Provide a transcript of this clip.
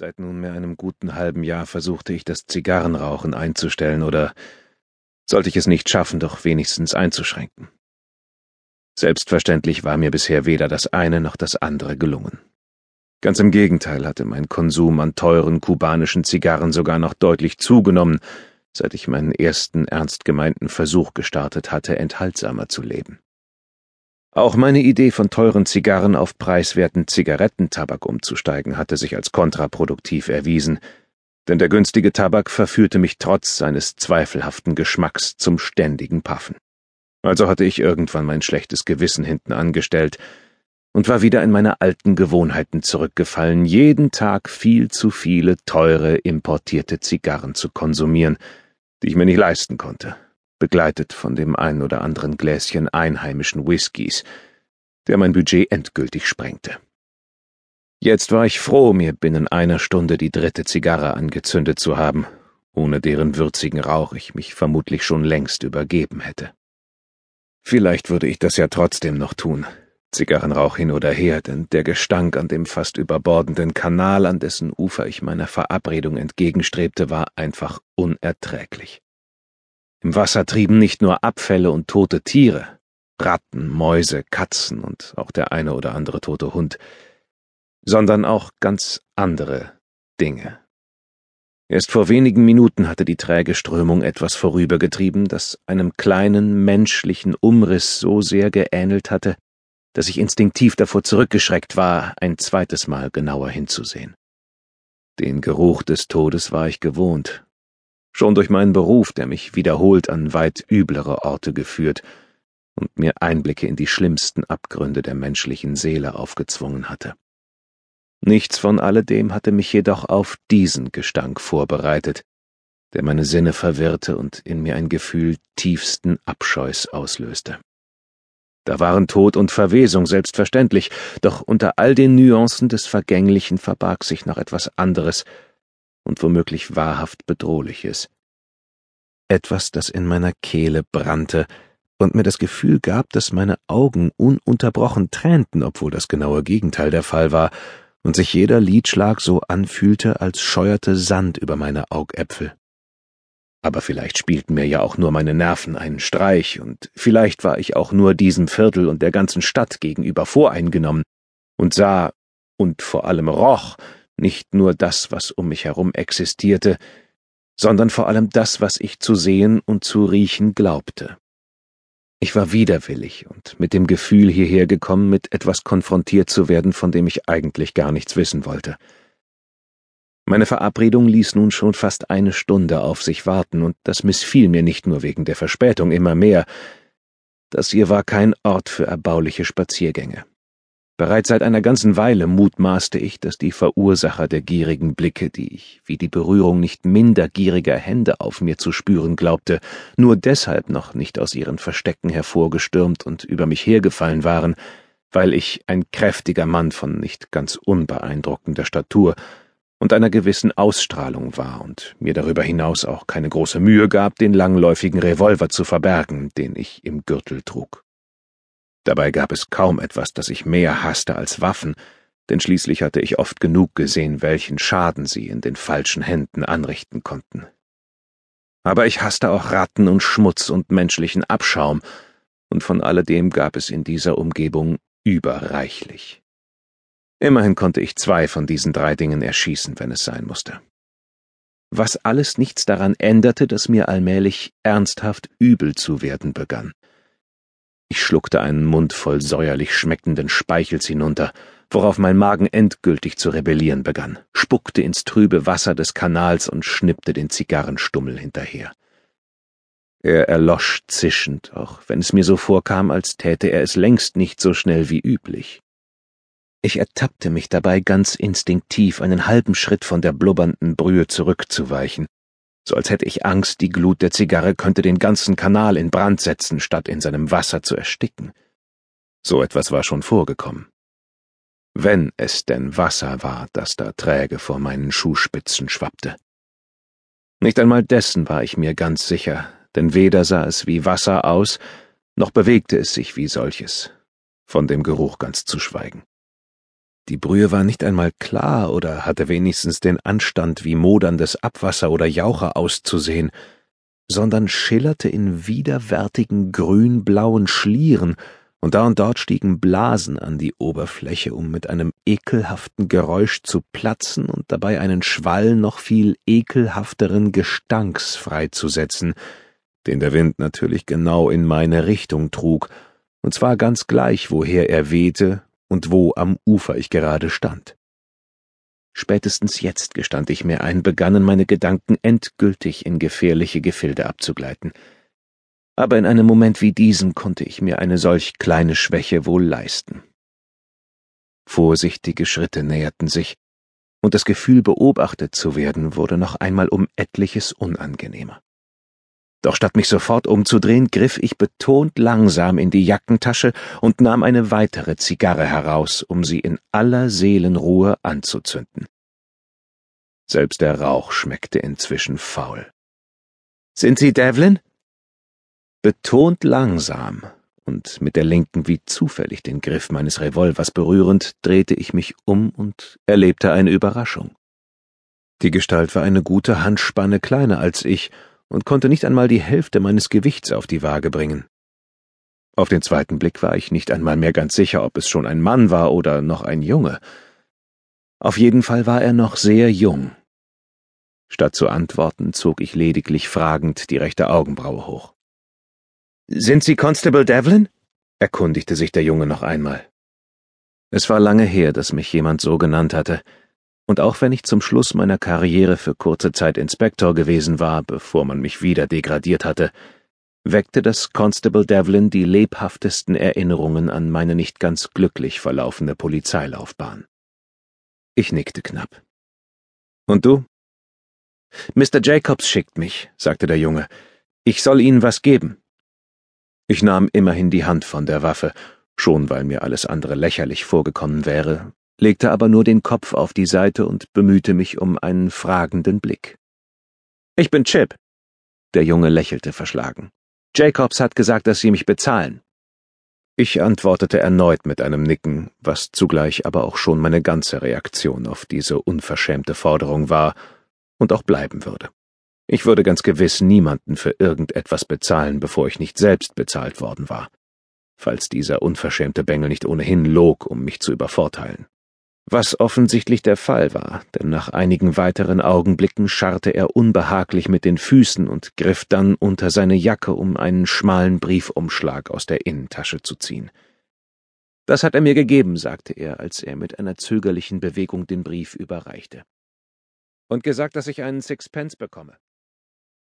Seit nunmehr einem guten halben Jahr versuchte ich das Zigarrenrauchen einzustellen oder sollte ich es nicht schaffen, doch wenigstens einzuschränken. Selbstverständlich war mir bisher weder das eine noch das andere gelungen. Ganz im Gegenteil hatte mein Konsum an teuren kubanischen Zigarren sogar noch deutlich zugenommen, seit ich meinen ersten ernst gemeinten Versuch gestartet hatte, enthaltsamer zu leben. Auch meine Idee von teuren Zigarren auf preiswerten Zigarettentabak umzusteigen hatte sich als kontraproduktiv erwiesen, denn der günstige Tabak verführte mich trotz seines zweifelhaften Geschmacks zum ständigen Paffen. Also hatte ich irgendwann mein schlechtes Gewissen hinten angestellt und war wieder in meine alten Gewohnheiten zurückgefallen, jeden Tag viel zu viele teure importierte Zigarren zu konsumieren, die ich mir nicht leisten konnte begleitet von dem ein oder anderen Gläschen einheimischen Whiskys, der mein Budget endgültig sprengte. Jetzt war ich froh, mir binnen einer Stunde die dritte Zigarre angezündet zu haben, ohne deren würzigen Rauch ich mich vermutlich schon längst übergeben hätte. Vielleicht würde ich das ja trotzdem noch tun, Zigarrenrauch hin oder her, denn der Gestank an dem fast überbordenden Kanal, an dessen Ufer ich meiner Verabredung entgegenstrebte, war einfach unerträglich. Im Wasser trieben nicht nur Abfälle und tote Tiere, Ratten, Mäuse, Katzen und auch der eine oder andere tote Hund, sondern auch ganz andere Dinge. Erst vor wenigen Minuten hatte die träge Strömung etwas vorübergetrieben, das einem kleinen menschlichen Umriss so sehr geähnelt hatte, dass ich instinktiv davor zurückgeschreckt war, ein zweites Mal genauer hinzusehen. Den Geruch des Todes war ich gewohnt, schon durch meinen Beruf, der mich wiederholt an weit üblere Orte geführt und mir Einblicke in die schlimmsten Abgründe der menschlichen Seele aufgezwungen hatte. Nichts von alledem hatte mich jedoch auf diesen Gestank vorbereitet, der meine Sinne verwirrte und in mir ein Gefühl tiefsten Abscheus auslöste. Da waren Tod und Verwesung selbstverständlich, doch unter all den Nuancen des Vergänglichen verbarg sich noch etwas anderes, und womöglich wahrhaft Bedrohliches. Etwas, das in meiner Kehle brannte und mir das Gefühl gab, dass meine Augen ununterbrochen tränten, obwohl das genaue Gegenteil der Fall war, und sich jeder Lidschlag so anfühlte, als scheuerte Sand über meine Augäpfel. Aber vielleicht spielten mir ja auch nur meine Nerven einen Streich, und vielleicht war ich auch nur diesem Viertel und der ganzen Stadt gegenüber voreingenommen und sah und vor allem roch nicht nur das, was um mich herum existierte, sondern vor allem das, was ich zu sehen und zu riechen glaubte. Ich war widerwillig und mit dem Gefühl hierher gekommen, mit etwas konfrontiert zu werden, von dem ich eigentlich gar nichts wissen wollte. Meine Verabredung ließ nun schon fast eine Stunde auf sich warten, und das missfiel mir nicht nur wegen der Verspätung immer mehr. Das hier war kein Ort für erbauliche Spaziergänge. Bereits seit einer ganzen Weile mutmaßte ich, dass die Verursacher der gierigen Blicke, die ich wie die Berührung nicht minder gieriger Hände auf mir zu spüren glaubte, nur deshalb noch nicht aus ihren Verstecken hervorgestürmt und über mich hergefallen waren, weil ich ein kräftiger Mann von nicht ganz unbeeindruckender Statur und einer gewissen Ausstrahlung war und mir darüber hinaus auch keine große Mühe gab, den langläufigen Revolver zu verbergen, den ich im Gürtel trug. Dabei gab es kaum etwas, das ich mehr hasste als Waffen, denn schließlich hatte ich oft genug gesehen, welchen Schaden sie in den falschen Händen anrichten konnten. Aber ich hasste auch Ratten und Schmutz und menschlichen Abschaum, und von alledem gab es in dieser Umgebung überreichlich. Immerhin konnte ich zwei von diesen drei Dingen erschießen, wenn es sein musste. Was alles nichts daran änderte, dass mir allmählich ernsthaft übel zu werden begann. Ich schluckte einen Mund voll säuerlich schmeckenden Speichels hinunter, worauf mein Magen endgültig zu rebellieren begann, spuckte ins trübe Wasser des Kanals und schnippte den Zigarrenstummel hinterher. Er erlosch zischend, auch wenn es mir so vorkam, als täte er es längst nicht so schnell wie üblich. Ich ertappte mich dabei ganz instinktiv, einen halben Schritt von der blubbernden Brühe zurückzuweichen, so als hätte ich Angst, die Glut der Zigarre könnte den ganzen Kanal in Brand setzen, statt in seinem Wasser zu ersticken. So etwas war schon vorgekommen. Wenn es denn Wasser war, das da träge vor meinen Schuhspitzen schwappte. Nicht einmal dessen war ich mir ganz sicher, denn weder sah es wie Wasser aus, noch bewegte es sich wie solches, von dem Geruch ganz zu schweigen. Die Brühe war nicht einmal klar oder hatte wenigstens den Anstand, wie moderndes Abwasser oder Jaucher auszusehen, sondern schillerte in widerwärtigen grünblauen Schlieren, und da und dort stiegen Blasen an die Oberfläche, um mit einem ekelhaften Geräusch zu platzen und dabei einen Schwall noch viel ekelhafteren Gestanks freizusetzen, den der Wind natürlich genau in meine Richtung trug, und zwar ganz gleich, woher er wehte und wo am Ufer ich gerade stand. Spätestens jetzt gestand ich mir ein, begannen meine Gedanken endgültig in gefährliche Gefilde abzugleiten. Aber in einem Moment wie diesem konnte ich mir eine solch kleine Schwäche wohl leisten. Vorsichtige Schritte näherten sich, und das Gefühl, beobachtet zu werden, wurde noch einmal um etliches unangenehmer. Doch statt mich sofort umzudrehen, griff ich betont langsam in die Jackentasche und nahm eine weitere Zigarre heraus, um sie in aller Seelenruhe anzuzünden. Selbst der Rauch schmeckte inzwischen faul. Sind Sie Devlin? Betont langsam und mit der linken wie zufällig den Griff meines Revolvers berührend, drehte ich mich um und erlebte eine Überraschung. Die Gestalt war eine gute Handspanne kleiner als ich und konnte nicht einmal die Hälfte meines Gewichts auf die Waage bringen. Auf den zweiten Blick war ich nicht einmal mehr ganz sicher, ob es schon ein Mann war oder noch ein Junge. Auf jeden Fall war er noch sehr jung. Statt zu antworten, zog ich lediglich fragend die rechte Augenbraue hoch. Sind Sie Constable Devlin? erkundigte sich der Junge noch einmal. Es war lange her, dass mich jemand so genannt hatte, und auch wenn ich zum Schluss meiner Karriere für kurze Zeit Inspektor gewesen war, bevor man mich wieder degradiert hatte, weckte das Constable Devlin die lebhaftesten Erinnerungen an meine nicht ganz glücklich verlaufende Polizeilaufbahn. Ich nickte knapp. Und du? Mr. Jacobs schickt mich, sagte der Junge. Ich soll Ihnen was geben. Ich nahm immerhin die Hand von der Waffe, schon weil mir alles andere lächerlich vorgekommen wäre, legte aber nur den Kopf auf die Seite und bemühte mich um einen fragenden Blick. Ich bin Chip. Der Junge lächelte verschlagen. Jacobs hat gesagt, dass Sie mich bezahlen. Ich antwortete erneut mit einem Nicken, was zugleich aber auch schon meine ganze Reaktion auf diese unverschämte Forderung war und auch bleiben würde. Ich würde ganz gewiss niemanden für irgendetwas bezahlen, bevor ich nicht selbst bezahlt worden war, falls dieser unverschämte Bengel nicht ohnehin log, um mich zu übervorteilen was offensichtlich der Fall war, denn nach einigen weiteren Augenblicken scharrte er unbehaglich mit den Füßen und griff dann unter seine Jacke, um einen schmalen Briefumschlag aus der Innentasche zu ziehen. Das hat er mir gegeben, sagte er, als er mit einer zögerlichen Bewegung den Brief überreichte. Und gesagt, dass ich einen Sixpence bekomme.